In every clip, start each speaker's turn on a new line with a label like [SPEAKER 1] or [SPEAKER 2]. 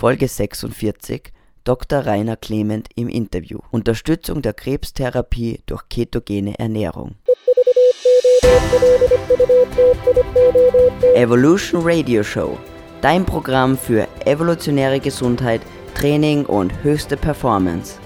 [SPEAKER 1] Folge 46 Dr. Rainer Clement im Interview. Unterstützung der Krebstherapie durch ketogene Ernährung. Evolution Radio Show. Dein Programm für evolutionäre Gesundheit, Training und höchste Performance.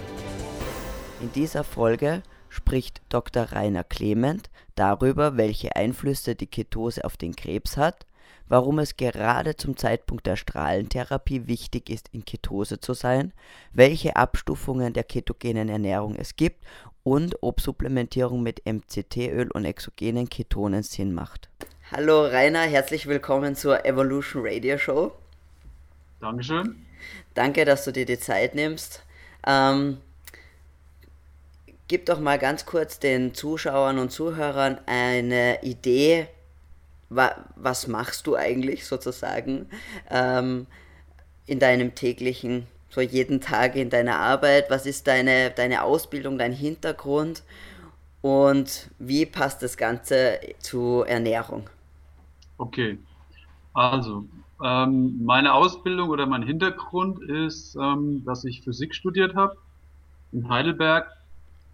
[SPEAKER 1] In dieser Folge spricht Dr. Rainer Clement darüber, welche Einflüsse die Ketose auf den Krebs hat, warum es gerade zum Zeitpunkt der Strahlentherapie wichtig ist, in Ketose zu sein, welche Abstufungen der ketogenen Ernährung es gibt und ob Supplementierung mit MCT-Öl und exogenen Ketonen Sinn macht. Hallo Rainer, herzlich willkommen zur Evolution Radio Show.
[SPEAKER 2] Dankeschön.
[SPEAKER 1] Danke, dass du dir die Zeit nimmst. Ähm, gib doch mal ganz kurz den Zuschauern und Zuhörern eine Idee, wa was machst du eigentlich sozusagen ähm, in deinem täglichen, so jeden Tag in deiner Arbeit, was ist deine, deine Ausbildung, dein Hintergrund und wie passt das Ganze zur Ernährung?
[SPEAKER 2] Okay, also ähm, meine Ausbildung oder mein Hintergrund ist, ähm, dass ich Physik studiert habe in Heidelberg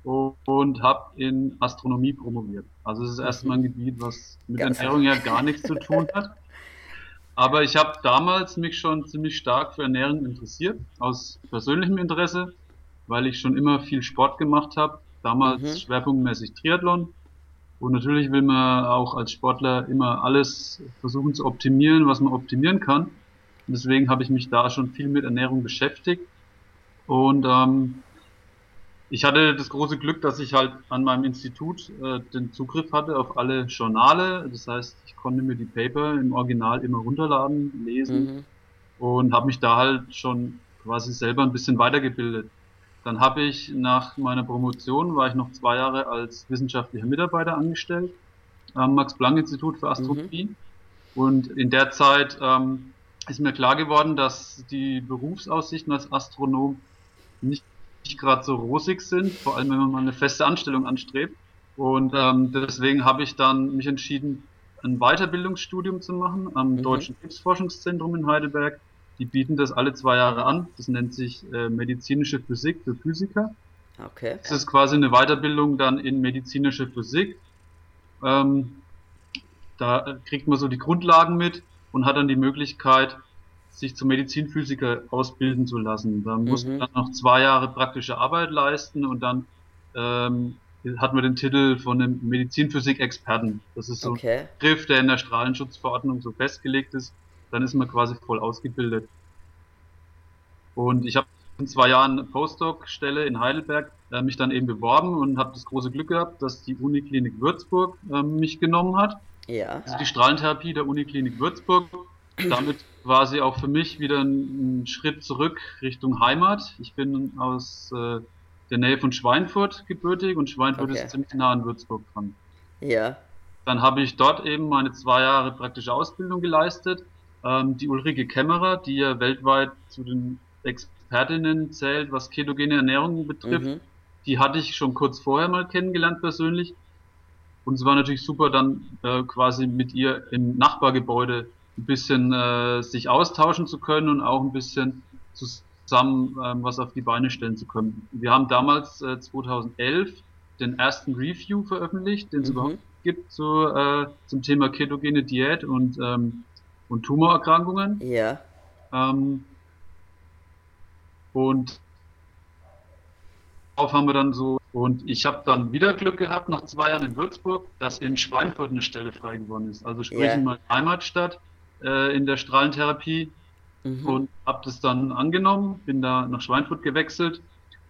[SPEAKER 2] und habe in Astronomie promoviert. Also es ist erstmal ein Gebiet, was mit Ernährung ja gar nichts zu tun hat. Aber ich habe damals mich schon ziemlich stark für Ernährung interessiert, aus persönlichem Interesse, weil ich schon immer viel Sport gemacht habe, damals mhm. schwerpunktmäßig Triathlon. Und natürlich will man auch als Sportler immer alles versuchen zu optimieren, was man optimieren kann. Und deswegen habe ich mich da schon viel mit Ernährung beschäftigt. Und ähm, ich hatte das große Glück, dass ich halt an meinem Institut äh, den Zugriff hatte auf alle Journale. Das heißt, ich konnte mir die Paper im Original immer runterladen, lesen mhm. und habe mich da halt schon quasi selber ein bisschen weitergebildet. Dann habe ich nach meiner Promotion, war ich noch zwei Jahre als wissenschaftlicher Mitarbeiter angestellt am Max-Planck-Institut für Astronomie. Mhm. Und in der Zeit ähm, ist mir klar geworden, dass die Berufsaussichten als Astronom nicht nicht gerade so rosig sind, vor allem wenn man mal eine feste Anstellung anstrebt. Und ähm, deswegen habe ich dann mich entschieden, ein Weiterbildungsstudium zu machen am mhm. Deutschen Krebsforschungszentrum in Heidelberg. Die bieten das alle zwei Jahre an. Das nennt sich äh, medizinische Physik für Physiker. Okay. Das ist quasi eine Weiterbildung dann in medizinische Physik. Ähm, da kriegt man so die Grundlagen mit und hat dann die Möglichkeit, sich zum Medizinphysiker ausbilden zu lassen. Da mhm. muss man dann noch zwei Jahre praktische Arbeit leisten und dann ähm, hat man den Titel von einem Medizinphysik-Experten. Das ist so okay. ein Begriff, der in der Strahlenschutzverordnung so festgelegt ist. Dann ist man quasi voll ausgebildet. Und ich habe in zwei Jahren eine Postdoc-Stelle in Heidelberg äh, mich dann eben beworben und habe das große Glück gehabt, dass die Uniklinik Würzburg äh, mich genommen hat. Ja. Also die Strahlentherapie der Uniklinik Würzburg damit war sie auch für mich wieder ein, ein Schritt zurück Richtung Heimat. Ich bin aus äh, der Nähe von Schweinfurt gebürtig und Schweinfurt okay. ist ziemlich nah an Würzburg dran. Ja. Dann habe ich dort eben meine zwei Jahre praktische Ausbildung geleistet. Ähm, die Ulrike Kämmerer, die ja weltweit zu den Expertinnen zählt, was ketogene Ernährung betrifft, mhm. die hatte ich schon kurz vorher mal kennengelernt persönlich. Und es war natürlich super, dann äh, quasi mit ihr im Nachbargebäude ein bisschen äh, sich austauschen zu können und auch ein bisschen zusammen ähm, was auf die Beine stellen zu können. Wir haben damals äh, 2011 den ersten Review veröffentlicht, den es mhm. überhaupt gibt zu, äh, zum Thema ketogene Diät und, ähm, und Tumorerkrankungen. Ja. Ähm, und darauf haben wir dann so, und ich habe dann wieder Glück gehabt, nach zwei Jahren in Würzburg, dass in Schweinfurt eine Stelle frei geworden ist. Also sprich yeah. in meiner Heimatstadt äh, in der Strahlentherapie mhm. und habe das dann angenommen, bin da nach Schweinfurt gewechselt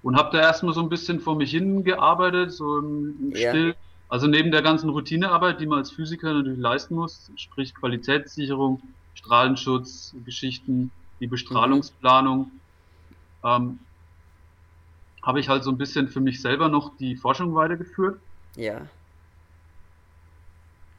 [SPEAKER 2] und habe da erstmal so ein bisschen vor mich hin gearbeitet, so im, im ja. Still. Also neben der ganzen Routinearbeit, die man als Physiker natürlich leisten muss, sprich Qualitätssicherung, Strahlenschutz, Geschichten, die Bestrahlungsplanung, mhm. ähm, habe ich halt so ein bisschen für mich selber noch die Forschung weitergeführt. Ja.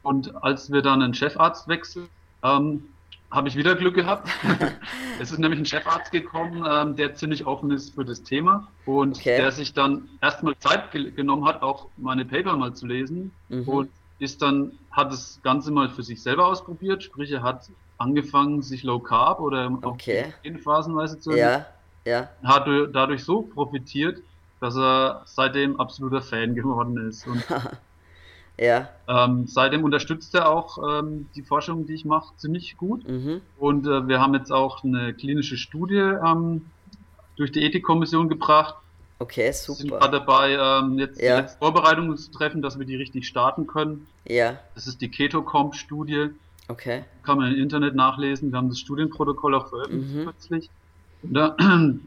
[SPEAKER 2] Und als wir dann einen Chefarzt wechseln, ähm, habe ich wieder Glück gehabt. es ist nämlich ein Chefarzt gekommen, ähm, der ziemlich offen ist für das Thema und okay. der sich dann erstmal Zeit ge genommen hat, auch meine Paper mal zu lesen mhm. und ist dann, hat das Ganze mal für sich selber ausprobiert, sprich er hat angefangen, sich Low Carb oder
[SPEAKER 1] Okay.
[SPEAKER 2] in phasenweise zu ernähren.
[SPEAKER 1] Ja, ja.
[SPEAKER 2] Hat du- dadurch so profitiert, dass er seitdem absoluter Fan geworden ist.
[SPEAKER 1] Ja.
[SPEAKER 2] ähm, seitdem unterstützt er auch ähm, die Forschung, die ich mache, ziemlich gut.
[SPEAKER 1] Mhm.
[SPEAKER 2] Und äh, wir haben jetzt auch eine klinische Studie ähm, durch die Ethikkommission gebracht.
[SPEAKER 1] Okay,
[SPEAKER 2] Wir sind
[SPEAKER 1] super.
[SPEAKER 2] gerade dabei, ähm, jetzt
[SPEAKER 1] Ja.
[SPEAKER 2] die letzten Vorbereitungen zu treffen, dass wir die richtig starten können.
[SPEAKER 1] Ja.
[SPEAKER 2] Das ist die Keto-Comp-Studie.
[SPEAKER 1] Okay.
[SPEAKER 2] Kann man im Internet nachlesen. Wir haben das Studienprotokoll auch veröffentlicht
[SPEAKER 1] Mhm.
[SPEAKER 2] kürzlich. Und da,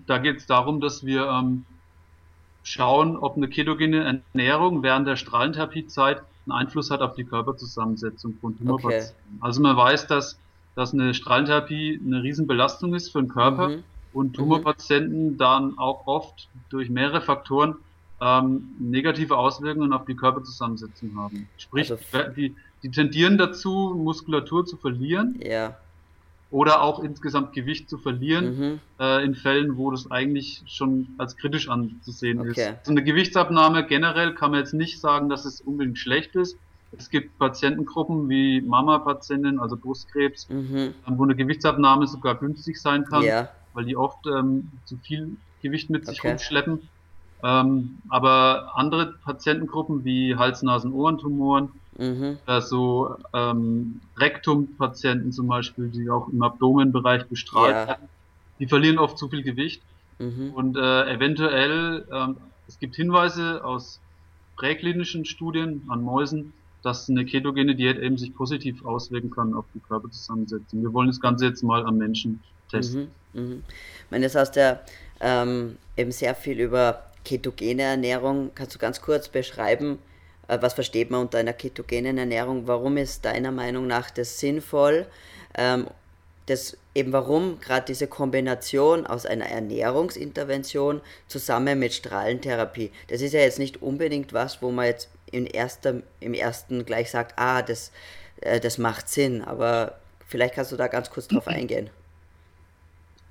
[SPEAKER 2] da geht es darum, dass wir ähm, schauen, ob eine ketogene Ernährung während der Strahlentherapiezeit einen Einfluss hat auf die Körperzusammensetzung von Tumorpatienten. Also man weiß, dass, dass eine Strahlentherapie eine Riesenbelastung ist für den Körper
[SPEAKER 1] Mhm.
[SPEAKER 2] und Tumorpatienten dann auch oft durch mehrere Faktoren ähm, negative Auswirkungen auf die Körperzusammensetzung haben. Sprich,
[SPEAKER 1] Also
[SPEAKER 2] die, die tendieren dazu, Muskulatur zu verlieren
[SPEAKER 1] Ja.
[SPEAKER 2] Oder auch insgesamt Gewicht zu verlieren,
[SPEAKER 1] Mhm.
[SPEAKER 2] äh, in Fällen, wo das eigentlich schon als kritisch anzusehen
[SPEAKER 1] Okay.
[SPEAKER 2] ist. So eine Gewichtsabnahme generell kann man jetzt nicht sagen, dass es unbedingt schlecht ist. Es gibt Patientengruppen wie Mama-Patientinnen, also Brustkrebs,
[SPEAKER 1] Mhm.
[SPEAKER 2] wo eine Gewichtsabnahme sogar günstig sein kann
[SPEAKER 1] Ja.
[SPEAKER 2] weil die oft ähm, zu viel Gewicht mit sich
[SPEAKER 1] Okay.
[SPEAKER 2] rumschleppen. Ähm, aber andere Patientengruppen wie Hals-Nasen-Ohrentumoren,
[SPEAKER 1] Mhm.
[SPEAKER 2] äh, so ähm, Rektumpatienten zum Beispiel, die auch im Abdomenbereich bestrahlt
[SPEAKER 1] Ja.
[SPEAKER 2] werden, die verlieren oft zu viel Gewicht
[SPEAKER 1] Mhm.
[SPEAKER 2] und äh, eventuell, ähm, es gibt Hinweise aus präklinischen Studien an Mäusen, dass eine ketogene Diät eben sich positiv auswirken kann auf die Körperzusammensetzung. Wir wollen das Ganze jetzt mal am Menschen testen.
[SPEAKER 1] Mhm. Mhm. Ich meine, das hast ja ähm, eben sehr viel über ketogene Ernährung. Kannst du ganz kurz beschreiben, was versteht man unter einer ketogenen Ernährung? Warum ist deiner Meinung nach das sinnvoll? Ähm, das eben warum gerade diese Kombination aus einer Ernährungsintervention zusammen mit Strahlentherapie. Das ist ja jetzt nicht unbedingt was, wo man jetzt in erster, im ersten gleich sagt, ah, das, äh, das macht Sinn. Aber vielleicht kannst du da ganz kurz drauf eingehen.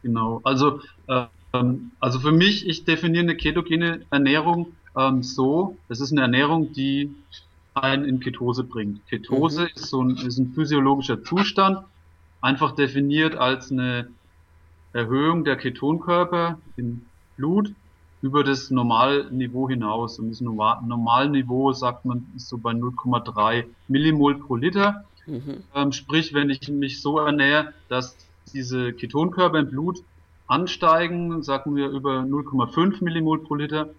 [SPEAKER 2] Genau. Also, ähm, also für mich, ich definiere eine ketogene Ernährung ähm, so, es ist eine Ernährung, die einen in Ketose bringt. Ketose
[SPEAKER 1] Mhm.
[SPEAKER 2] ist so ein, ist ein physiologischer Zustand, einfach definiert als eine Erhöhung der Ketonkörper im Blut über das Normalniveau hinaus. Und das Norma- Normalniveau, sagt man, ist so bei 0,3 Millimol pro Liter.
[SPEAKER 1] Mhm.
[SPEAKER 2] Ähm, sprich, wenn ich mich so ernähre, dass diese Ketonkörper im Blut ansteigen, sagen wir über 0,5 Millimol pro Liter,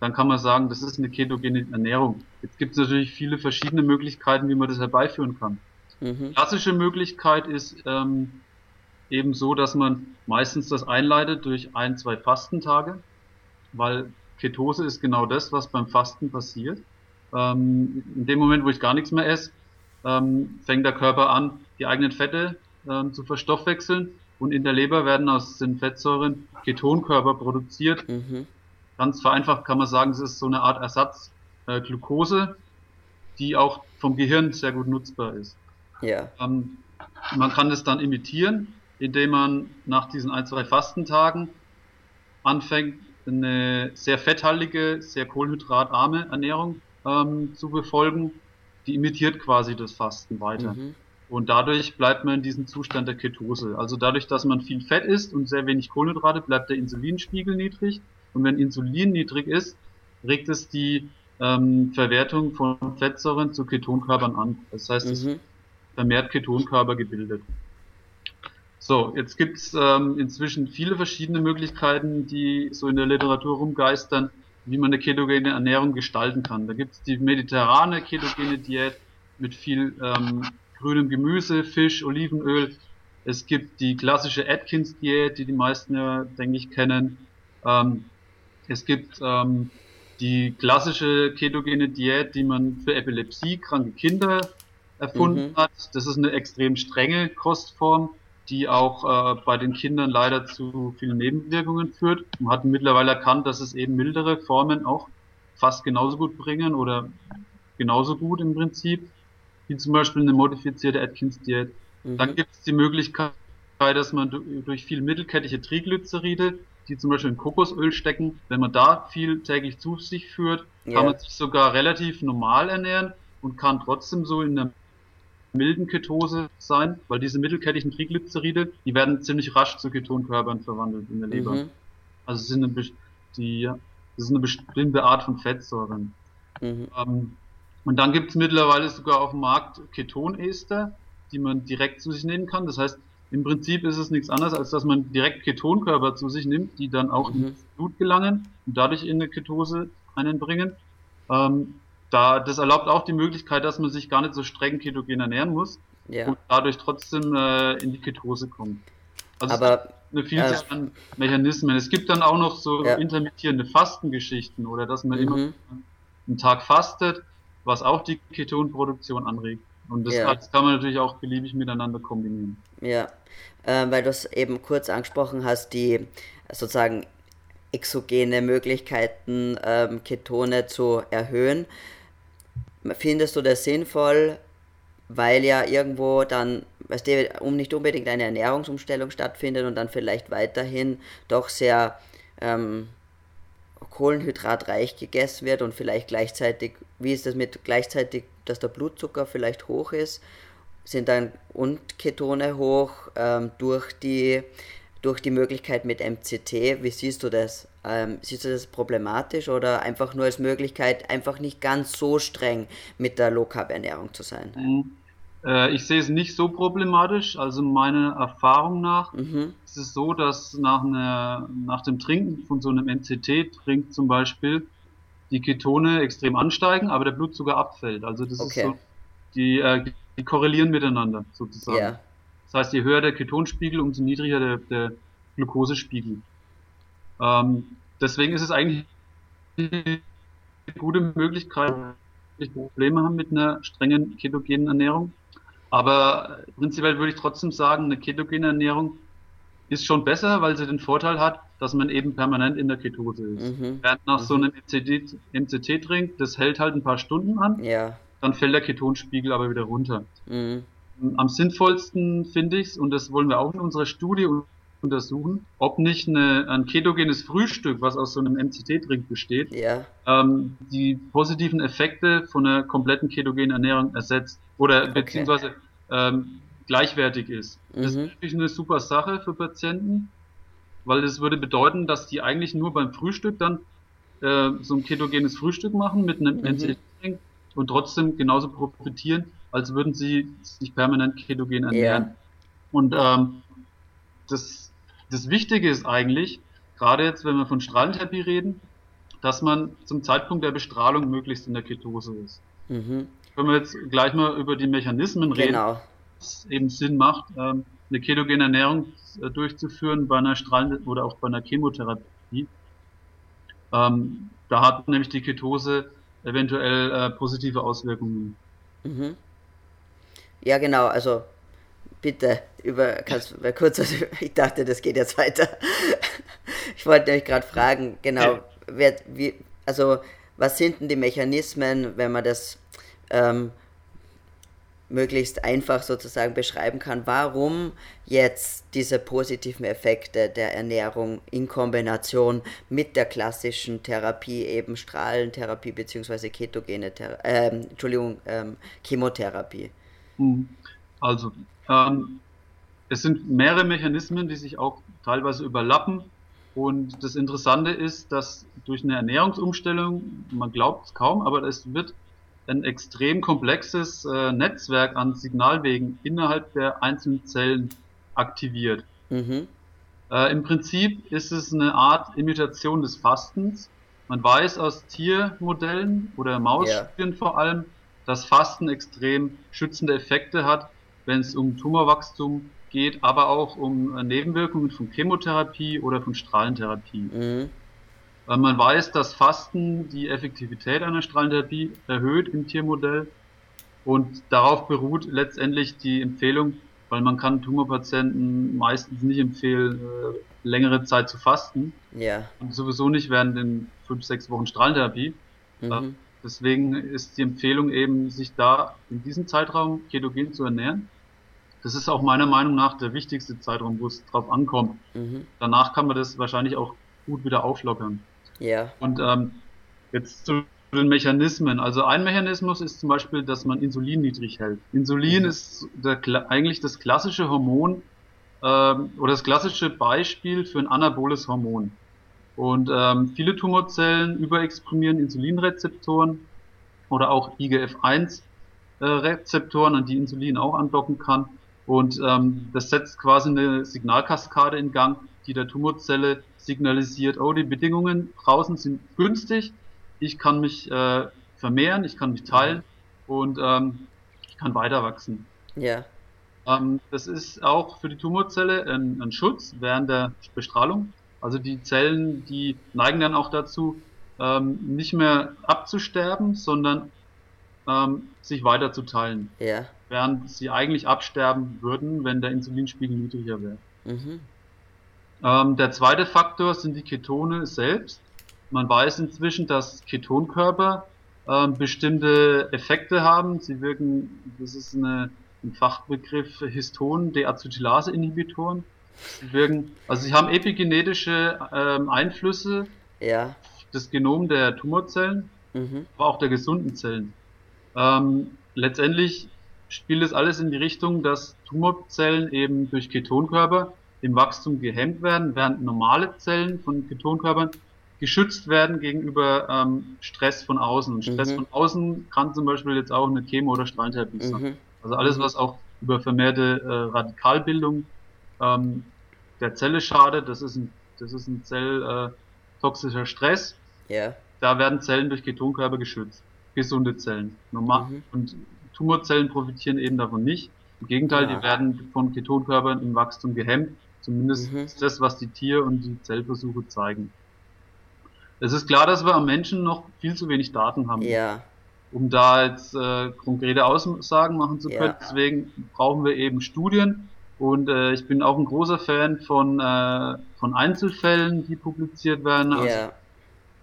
[SPEAKER 2] dann kann man sagen, das ist eine ketogene Ernährung. Jetzt gibt es natürlich viele verschiedene Möglichkeiten, wie man das herbeiführen kann.
[SPEAKER 1] Mhm.
[SPEAKER 2] Klassische Möglichkeit ist ähm, eben so, dass man meistens das einleitet durch ein, zwei Fastentage, weil Ketose ist genau das, was beim Fasten passiert. Ähm, in dem Moment, wo ich gar nichts mehr esse, ähm, fängt der Körper an, die eigenen Fette ähm, zu verstoffwechseln und in der Leber werden aus den Fettsäuren Ketonkörper produziert.
[SPEAKER 1] Mhm.
[SPEAKER 2] Ganz vereinfacht kann man sagen, es ist so eine Art Ersatz äh, Glucose, die auch vom Gehirn sehr gut nutzbar ist.
[SPEAKER 1] Ja.
[SPEAKER 2] Ähm, man kann es dann imitieren, indem man nach diesen ein, zwei Fastentagen anfängt, eine sehr fetthaltige, sehr kohlenhydratarme Ernährung ähm, zu befolgen. Die imitiert quasi das Fasten weiter.
[SPEAKER 1] Mhm.
[SPEAKER 2] Und dadurch bleibt man in diesem Zustand der Ketose. Also dadurch, dass man viel Fett isst und sehr wenig Kohlenhydrate, bleibt der Insulinspiegel niedrig. Und wenn Insulin niedrig ist, regt es die ähm, Verwertung von Fettsäuren zu Ketonkörpern an. Das heißt, es
[SPEAKER 1] Mhm.
[SPEAKER 2] vermehrt Ketonkörper gebildet. So, jetzt gibt's ähm, inzwischen viele verschiedene Möglichkeiten, die so in der Literatur rumgeistern, wie man eine ketogene Ernährung gestalten kann. Da gibt's die mediterrane ketogene Diät mit viel ähm, grünem Gemüse, Fisch, Olivenöl. Es gibt die klassische Atkins-Diät, die die meisten ja, denke ich, kennen. Ähm, es gibt ähm, die klassische ketogene Diät, die man für epilepsiekranke Kinder erfunden
[SPEAKER 1] Mhm.
[SPEAKER 2] hat. Das ist eine extrem strenge Kostform, die auch äh, bei den Kindern leider zu vielen Nebenwirkungen führt. Man hat mittlerweile erkannt, dass es eben mildere Formen auch fast genauso gut bringen oder genauso gut im Prinzip, wie zum Beispiel eine modifizierte Atkins-Diät. Dann
[SPEAKER 1] Mhm.
[SPEAKER 2] gibt es die Möglichkeit, dass man du- durch viel mittelkettige Triglyceride, die zum Beispiel in Kokosöl stecken, wenn man da viel täglich zu sich führt, kann man sich sogar relativ normal ernähren und kann trotzdem so in der milden Ketose sein, weil diese mittelkettigen Triglyceride, die werden ziemlich rasch zu Ketonkörpern verwandelt in der Leber. Mhm. Also sind eine, die, das ist eine bestimmte Art von Fettsäuren. Mhm. Ähm, und dann gibt es mittlerweile sogar auf dem Markt Ketonester, die man direkt zu sich nehmen kann. Das heißt, im Prinzip ist es nichts anderes, als dass man direkt Ketonkörper zu sich nimmt, die dann auch mhm. ins Blut gelangen und dadurch in eine Ketose einen bringen. Ähm, da, das erlaubt auch die Möglichkeit, dass man sich gar nicht so streng ketogen ernähren muss ja. und dadurch trotzdem äh, in die Ketose kommt. Also Aber eine Vielzahl äh, an Mechanismen. Es gibt dann auch noch so ja. intermittierende Fastengeschichten oder dass man mhm. immer einen Tag fastet, was auch die Ketonproduktion anregt. Und das, ja. kann man natürlich auch beliebig miteinander kombinieren.
[SPEAKER 1] Ja, äh, weil du es eben kurz angesprochen hast, die sozusagen exogene Möglichkeiten, ähm, Ketone zu erhöhen. Findest du das sinnvoll, weil ja irgendwo dann, weißt du, um nicht unbedingt eine Ernährungsumstellung stattfindet und dann vielleicht weiterhin doch sehr ähm, kohlenhydratreich gegessen wird und vielleicht gleichzeitig, wie ist das mit gleichzeitig, dass der Blutzucker vielleicht hoch ist, sind dann und Ketone hoch ähm, durch die durch die Möglichkeit mit MCT. Wie siehst du das? Ähm, siehst du das problematisch oder einfach nur als Möglichkeit, einfach nicht ganz so streng mit der Low Carb Ernährung zu sein?
[SPEAKER 2] Mhm. Äh, ich sehe es nicht so problematisch. Also meiner Erfahrung nach mhm. ist es so, dass nach, einer, nach dem Trinken von so einem MCT-Trink zum Beispiel die Ketone extrem ansteigen, aber der Blutzucker abfällt. Also das okay. ist so, die, äh, die korrelieren miteinander sozusagen. Ja. Das heißt, je höher der Ketonspiegel, umso niedriger der, der Glukosespiegel. Ähm, deswegen ist es eigentlich eine gute Möglichkeit, wenn Probleme haben mit einer strengen ketogenen Ernährung, aber prinzipiell würde ich trotzdem sagen, eine ketogene Ernährung ist schon besser, weil sie den Vorteil hat, dass man eben permanent in der Ketose ist. Mhm. Während nach mhm. so einem MCT, MCT trinkt, das hält halt ein paar Stunden an, ja. dann fällt der Ketonspiegel aber wieder runter. Mhm. Am sinnvollsten finde ich es, und das wollen wir auch in unserer Studie untersuchen, ob nicht eine, ein ketogenes Frühstück, was aus so einem MCT-Trink besteht, ja. ähm, die positiven Effekte von einer kompletten ketogenen Ernährung ersetzt oder okay. beziehungsweise ähm, gleichwertig ist. Mhm. Das ist natürlich eine super Sache für Patienten, weil das würde bedeuten, dass die eigentlich nur beim Frühstück dann äh, so ein ketogenes Frühstück machen mit einem mhm. Und trotzdem genauso profitieren, als würden sie sich permanent ketogen ernähren. Ja. Und ähm, das das Wichtige ist eigentlich, gerade jetzt, wenn wir von Strahlentherapie reden, dass man zum Zeitpunkt der Bestrahlung möglichst in der Ketose ist. Mhm. Wenn wir jetzt gleich mal über die Mechanismen reden, genau. Es eben Sinn macht, ähm, eine ketogene Ernährung äh, durchzuführen bei einer Strahlen- oder auch bei einer Chemotherapie. Ähm, da hat nämlich die Ketose eventuell äh, positive Auswirkungen.
[SPEAKER 1] Mhm. Ja, genau, also bitte, über, kannst du kurz, ich dachte, das geht jetzt weiter. Ich wollte nämlich gerade fragen, genau, wer, wie, also was sind denn die Mechanismen, wenn man das ähm, möglichst einfach sozusagen beschreiben kann, warum jetzt diese positiven Effekte der Ernährung in Kombination mit der klassischen Therapie, eben Strahlentherapie bzw. ketogene Therapie, äh, Entschuldigung, ähm, Chemotherapie.
[SPEAKER 2] Mhm. Also ähm, es sind mehrere Mechanismen, die sich auch teilweise überlappen. Und das Interessante ist, dass durch eine Ernährungsumstellung, man glaubt es kaum, aber es wird ein extrem komplexes äh, Netzwerk an Signalwegen innerhalb der einzelnen Zellen aktiviert. Mhm. Äh, Im Prinzip ist es eine Art Imitation des Fastens. Man weiß aus Tiermodellen oder Mausstudien yeah. vor allem, dass Fasten extrem schützende Effekte hat wenn es um Tumorwachstum geht, aber auch um äh, Nebenwirkungen von Chemotherapie oder von Strahlentherapie. Mhm. Weil man weiß, dass Fasten die Effektivität einer Strahlentherapie erhöht im Tiermodell und darauf beruht letztendlich die Empfehlung, weil man kann Tumorpatienten meistens nicht empfehlen, äh, längere Zeit zu fasten. Ja. Und sowieso nicht während den fünf, sechs Wochen Strahlentherapie. Mhm. Deswegen ist die Empfehlung eben, sich da in diesem Zeitraum ketogen zu ernähren das ist auch meiner Meinung nach der wichtigste Zeitraum, wo es drauf ankommt. Mhm. Danach kann man das wahrscheinlich auch gut wieder auflockern. Ja. Und ähm, jetzt zu den Mechanismen. Also ein Mechanismus ist zum Beispiel, dass man Insulin niedrig hält. Insulin mhm. ist der, eigentlich das klassische Hormon ähm, oder das klassische Beispiel für ein anaboles Hormon. Und ähm, viele Tumorzellen überexprimieren Insulinrezeptoren oder auch IGF-1-Rezeptoren, an die Insulin auch andocken kann. Und ähm, das setzt quasi eine Signalkaskade in Gang, die der Tumorzelle signalisiert, oh, die Bedingungen draußen sind günstig, ich kann mich äh, vermehren, ich kann mich teilen und ähm, ich kann weiter wachsen.
[SPEAKER 1] Ja.
[SPEAKER 2] Ähm, das ist auch für die Tumorzelle ein, ein, Schutz während der Bestrahlung. Also die Zellen, die neigen dann auch dazu, ähm, nicht mehr abzusterben, sondern ähm, sich weiter zu teilen.
[SPEAKER 1] Ja.
[SPEAKER 2] Während sie eigentlich absterben würden, wenn der Insulinspiegel niedriger wäre. Mhm. Ähm, der zweite Faktor sind die Ketone selbst. Man weiß inzwischen, dass Ketonkörper äh, bestimmte Effekte haben. Sie wirken, das ist eine, ein Fachbegriff Histon-Deacetylase-Inhibitoren. Sie wirken, also sie haben epigenetische ähm, Einflüsse
[SPEAKER 1] ja.
[SPEAKER 2] das Genom der Tumorzellen, mhm. aber auch der gesunden Zellen. Ähm, letztendlich spielt es alles in die Richtung, dass Tumorzellen eben durch Ketonkörper im Wachstum gehemmt werden, während normale Zellen von Ketonkörpern geschützt werden gegenüber ähm, Stress von außen. Und Stress mhm. von außen kann zum Beispiel jetzt auch eine Chemo- oder Strahlentherapie sein. Mhm. Also alles, mhm. was auch über vermehrte äh, Radikalbildung ähm, der Zelle schadet, das ist ein, das ist ein zelltoxischer äh, Stress.
[SPEAKER 1] Ja.
[SPEAKER 2] Da werden Zellen durch Ketonkörper geschützt. Gesunde Zellen. Normal. Mhm. Und Tumorzellen profitieren eben davon nicht. Im Gegenteil, ja. die werden von Ketonkörpern im Wachstum gehemmt. Zumindest mhm. ist das, was die Tier- und die Zellversuche zeigen. Es ist klar, dass wir am Menschen noch viel zu wenig Daten haben.
[SPEAKER 1] Ja.
[SPEAKER 2] Um da jetzt äh, konkrete Aussagen machen zu können. Ja. Deswegen brauchen wir eben Studien. Und äh, ich bin auch ein großer Fan von, äh, von Einzelfällen, die publiziert werden. Also
[SPEAKER 1] ja.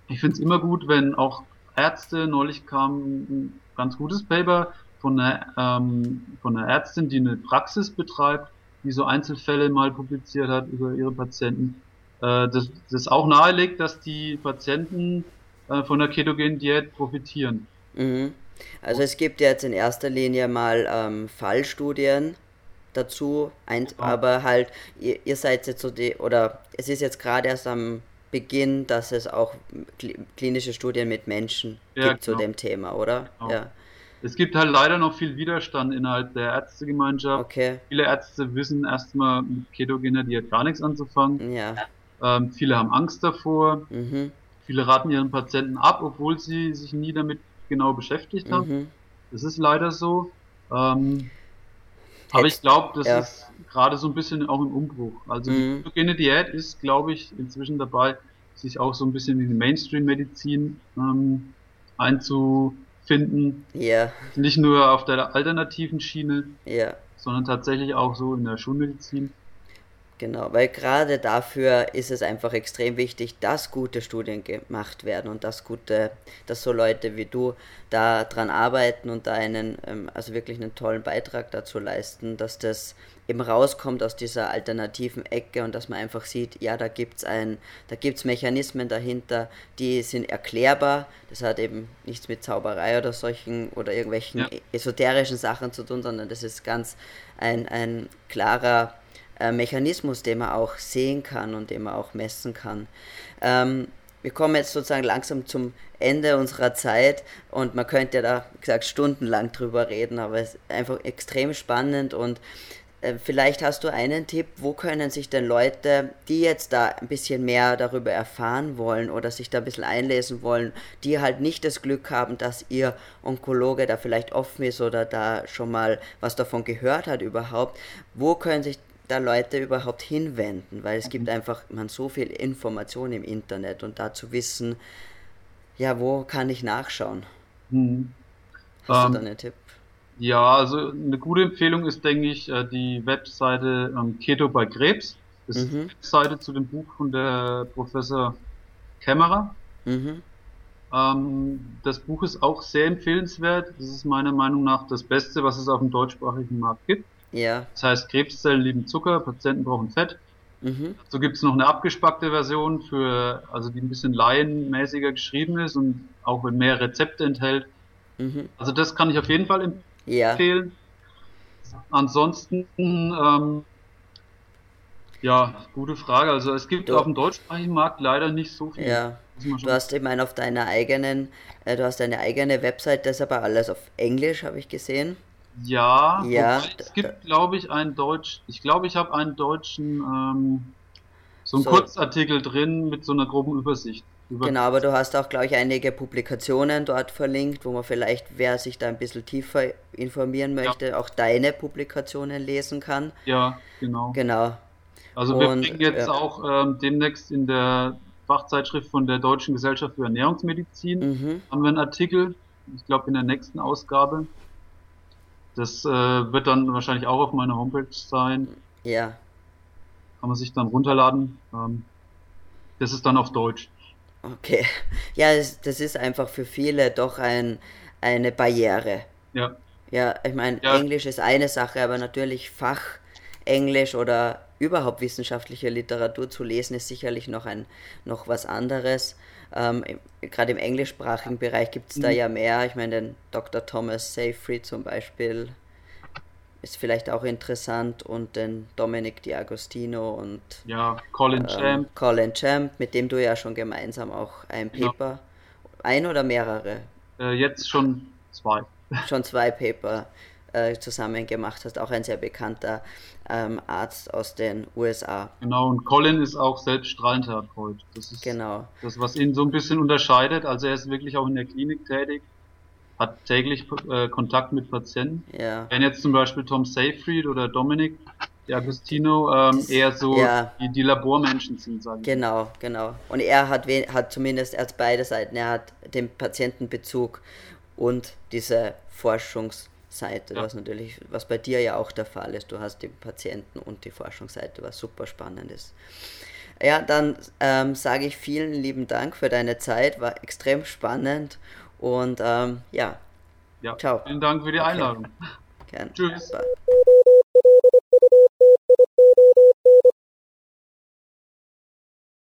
[SPEAKER 2] Ich finde es immer gut, wenn auch Ärzte, neulich kam ein ganz gutes Paper von einer, ähm, von einer Ärztin, die eine Praxis betreibt, die so Einzelfälle mal publiziert hat über ihre Patienten äh, das, das auch nahelegt, dass die Patienten äh, von der ketogenen Diät profitieren.
[SPEAKER 1] Mhm. Also es gibt jetzt in erster Linie mal ähm, Fallstudien dazu, ein, aber halt, ihr, ihr, seid jetzt so die, oder es ist jetzt gerade erst am Beginn, dass es auch klinische Studien mit Menschen ja, gibt genau. zu dem Thema, oder?
[SPEAKER 2] Genau. Ja. Es gibt halt leider noch viel Widerstand innerhalb der Ärztegemeinschaft.
[SPEAKER 1] Okay.
[SPEAKER 2] Viele Ärzte wissen erstmal mit ketogener Diät gar nichts anzufangen.
[SPEAKER 1] Ja.
[SPEAKER 2] Ähm, viele haben Angst davor. Mhm. Viele raten ihren Patienten ab, obwohl sie sich nie damit genau beschäftigt haben. Mhm. Das ist leider so. Ähm, aber ich glaube, das ja. ist gerade so ein bisschen auch im Umbruch. Also mhm. die ketogene Diät ist, glaube ich, inzwischen dabei, sich auch so ein bisschen in die Mainstream-Medizin ähm, einzufinden.
[SPEAKER 1] Ja.
[SPEAKER 2] Nicht nur auf der alternativen Schiene,
[SPEAKER 1] ja.
[SPEAKER 2] sondern tatsächlich auch so in der Schulmedizin.
[SPEAKER 1] Genau, weil gerade dafür ist es einfach extrem wichtig, dass gute Studien gemacht werden und dass gute, dass so Leute wie du da dran arbeiten und da einen, ähm, also wirklich einen tollen Beitrag dazu leisten, dass das eben rauskommt aus dieser alternativen Ecke und dass man einfach sieht, ja, da gibt's ein, da gibt's Mechanismen dahinter, die sind erklärbar. Das hat eben nichts mit Zauberei oder solchen oder irgendwelchen ja. esoterischen Sachen zu tun, sondern das ist ganz ein, ein klarer äh, Mechanismus, den man auch sehen kann und den man auch messen kann. Ähm, wir kommen jetzt sozusagen langsam zum Ende unserer Zeit und man könnte ja da, wie gesagt, stundenlang drüber reden, aber es ist einfach extrem spannend und äh, vielleicht hast du einen Tipp, wo können sich denn Leute, die jetzt da ein bisschen mehr darüber erfahren wollen oder sich da ein bisschen einlesen wollen, die halt nicht das Glück haben, dass ihr Onkologe da vielleicht offen ist oder da schon mal was davon gehört hat überhaupt, wo können sich da Leute überhaupt hinwenden, weil es gibt einfach man so viel Information im Internet und da zu wissen, ja, wo kann ich nachschauen?
[SPEAKER 2] Mhm.
[SPEAKER 1] Hast ähm, du da einen Tipp?
[SPEAKER 2] Ja, also eine gute Empfehlung ist, denke ich, äh, die Webseite ähm, Keto bei Krebs. Das ist mhm. die Webseite zu dem Buch von der Professor Kämmerer. Mhm. Ähm, das Buch ist auch sehr empfehlenswert. Das ist meiner Meinung nach das Beste, was es auf dem deutschsprachigen Markt gibt.
[SPEAKER 1] Ja.
[SPEAKER 2] Das heißt, Krebszellen lieben Zucker, Patienten brauchen Fett. Mhm. So gibt es noch eine abgespackte Version für, also die ein bisschen laienmäßiger geschrieben ist und auch mehr Rezepte enthält. Mhm. Also das kann ich auf jeden Fall empfehlen. Ja. Ansonsten, ähm, ja, gute Frage. Also es gibt du, auf dem deutschsprachigen Markt leider nicht so viel.
[SPEAKER 1] Ja. Du hast ich meine auf deiner eigenen, äh, du hast deine eigene Website, das ist aber alles auf Englisch, habe ich gesehen.
[SPEAKER 2] Ja, ja es gibt, glaube ich, einen Deutsch. Ich glaube, ich habe einen deutschen, ähm, so einen so. Kurzartikel drin mit so einer groben Übersicht.
[SPEAKER 1] Über genau, aber du hast auch, glaube ich, einige Publikationen dort verlinkt, wo man vielleicht, wer sich da ein bisschen tiefer informieren möchte, ja. auch deine Publikationen lesen kann.
[SPEAKER 2] Ja, genau.
[SPEAKER 1] Genau.
[SPEAKER 2] Also wir Und, bringen jetzt ja. auch ähm, demnächst in der Fachzeitschrift von der Deutschen Gesellschaft für Ernährungsmedizin mhm. haben wir einen Artikel, ich glaube in der nächsten Ausgabe. Das äh, wird dann wahrscheinlich auch auf meiner Homepage sein.
[SPEAKER 1] Ja.
[SPEAKER 2] Kann man sich dann runterladen. Ähm, das ist dann auf Deutsch.
[SPEAKER 1] Okay. Ja, das, ist einfach für viele doch ein, eine Barriere.
[SPEAKER 2] Ja.
[SPEAKER 1] Ja, ich meine, ja. Englisch ist eine Sache, aber natürlich Fachenglisch oder überhaupt wissenschaftliche Literatur zu lesen ist sicherlich noch ein noch was anderes. Ähm, Gerade im englischsprachigen Bereich gibt es da mhm. ja mehr. Ich meine, den Dr. Thomas Seyfried zum Beispiel ist vielleicht auch interessant und den Dominic D'Agostino und
[SPEAKER 2] ja, Colin ähm, Champ.
[SPEAKER 1] Colin Champ, mit dem du ja schon gemeinsam auch ein genau. Paper, ja. ein oder mehrere?
[SPEAKER 2] Äh, jetzt schon zwei.
[SPEAKER 1] Schon zwei Paper äh, zusammen gemacht hast, auch ein sehr bekannter ähm, Arzt aus den USA.
[SPEAKER 2] Genau, und Colin ist auch selbst Strahlentherapeut. Das ist
[SPEAKER 1] genau.
[SPEAKER 2] das, was ihn so ein bisschen unterscheidet. Also er ist wirklich auch in der Klinik tätig, hat täglich äh, Kontakt mit Patienten.
[SPEAKER 1] Ja.
[SPEAKER 2] Wenn jetzt zum Beispiel Tom Seyfried oder Dominic Agostino ähm, eher so ja. die, die Labormenschen sind, sagen
[SPEAKER 1] Genau, genau. Und er hat, hat zumindest als beide Seiten, er hat den Patientenbezug und diese Forschungs- Seite, ja. was natürlich, was bei dir ja auch der Fall ist. Du hast die Patienten- und die Forschungsseite, was super spannend ist. Ja, dann ähm, sage ich vielen lieben Dank für deine Zeit, war extrem spannend und ähm, ja.
[SPEAKER 2] Ja, ciao. Vielen Dank für die Einladung.
[SPEAKER 1] Okay. Tschüss. Bye.